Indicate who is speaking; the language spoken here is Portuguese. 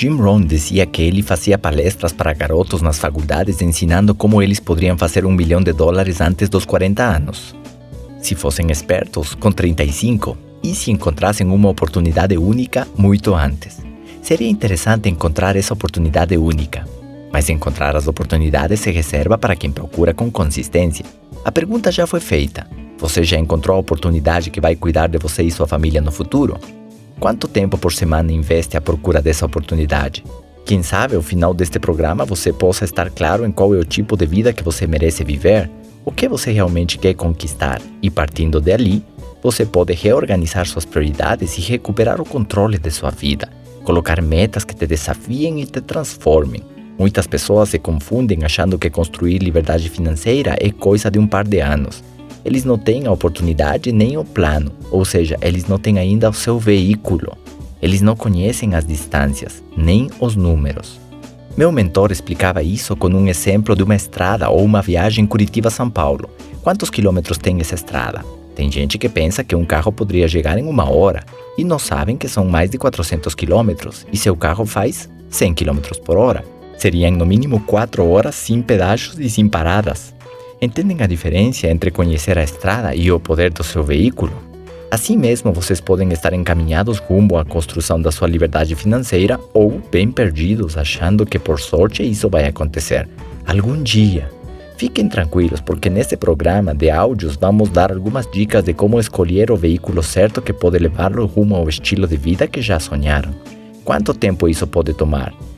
Speaker 1: Jim Rohn dizia que ele fazia palestras para garotos nas faculdades ensinando como eles poderiam fazer um milhão de dólares antes dos 40 anos. Se fossem espertos, com 35, e se encontrassem uma oportunidade única muito antes. Seria interessante encontrar essa oportunidade única, mas encontrar as oportunidades se reserva para quem procura com consistência. A pergunta já foi feita. Você já encontrou a oportunidade que vai cuidar de você e sua família no futuro? Quanto tempo por semana investe à procura dessa oportunidade? Quem sabe ao final deste programa você possa estar claro em qual é o tipo de vida que você merece viver, o que você realmente quer conquistar, e partindo dali, você pode reorganizar suas prioridades e recuperar o controle de sua vida, colocar metas que te desafiem e te transformem. Muitas pessoas se confundem achando que construir liberdade financeira é coisa de um par de anos. Eles não têm a oportunidade nem o plano, ou seja, eles não têm ainda o seu veículo. Eles não conhecem as distâncias, nem os números. Meu mentor explicava isso com um exemplo de uma estrada ou uma viagem Curitiba-São Paulo. Quantos quilômetros tem essa estrada? Tem gente que pensa que um carro poderia chegar em uma hora e não sabem que são mais de 400 quilômetros e seu carro faz 100 quilômetros por hora. Seriam no mínimo 4 horas sem pedaços e sem paradas. Entendem a diferença entre conhecer a estrada e o poder do seu veículo? Assim mesmo, vocês podem estar encaminhados rumo à construção da sua liberdade financeira ou bem perdidos, achando que por sorte isso vai acontecer. Algum dia. Fiquem tranquilos, porque neste programa de áudios vamos dar algumas dicas de como escolher o veículo certo que pode levá-lo rumo ao estilo de vida que já sonharam. Quanto tempo isso pode tomar?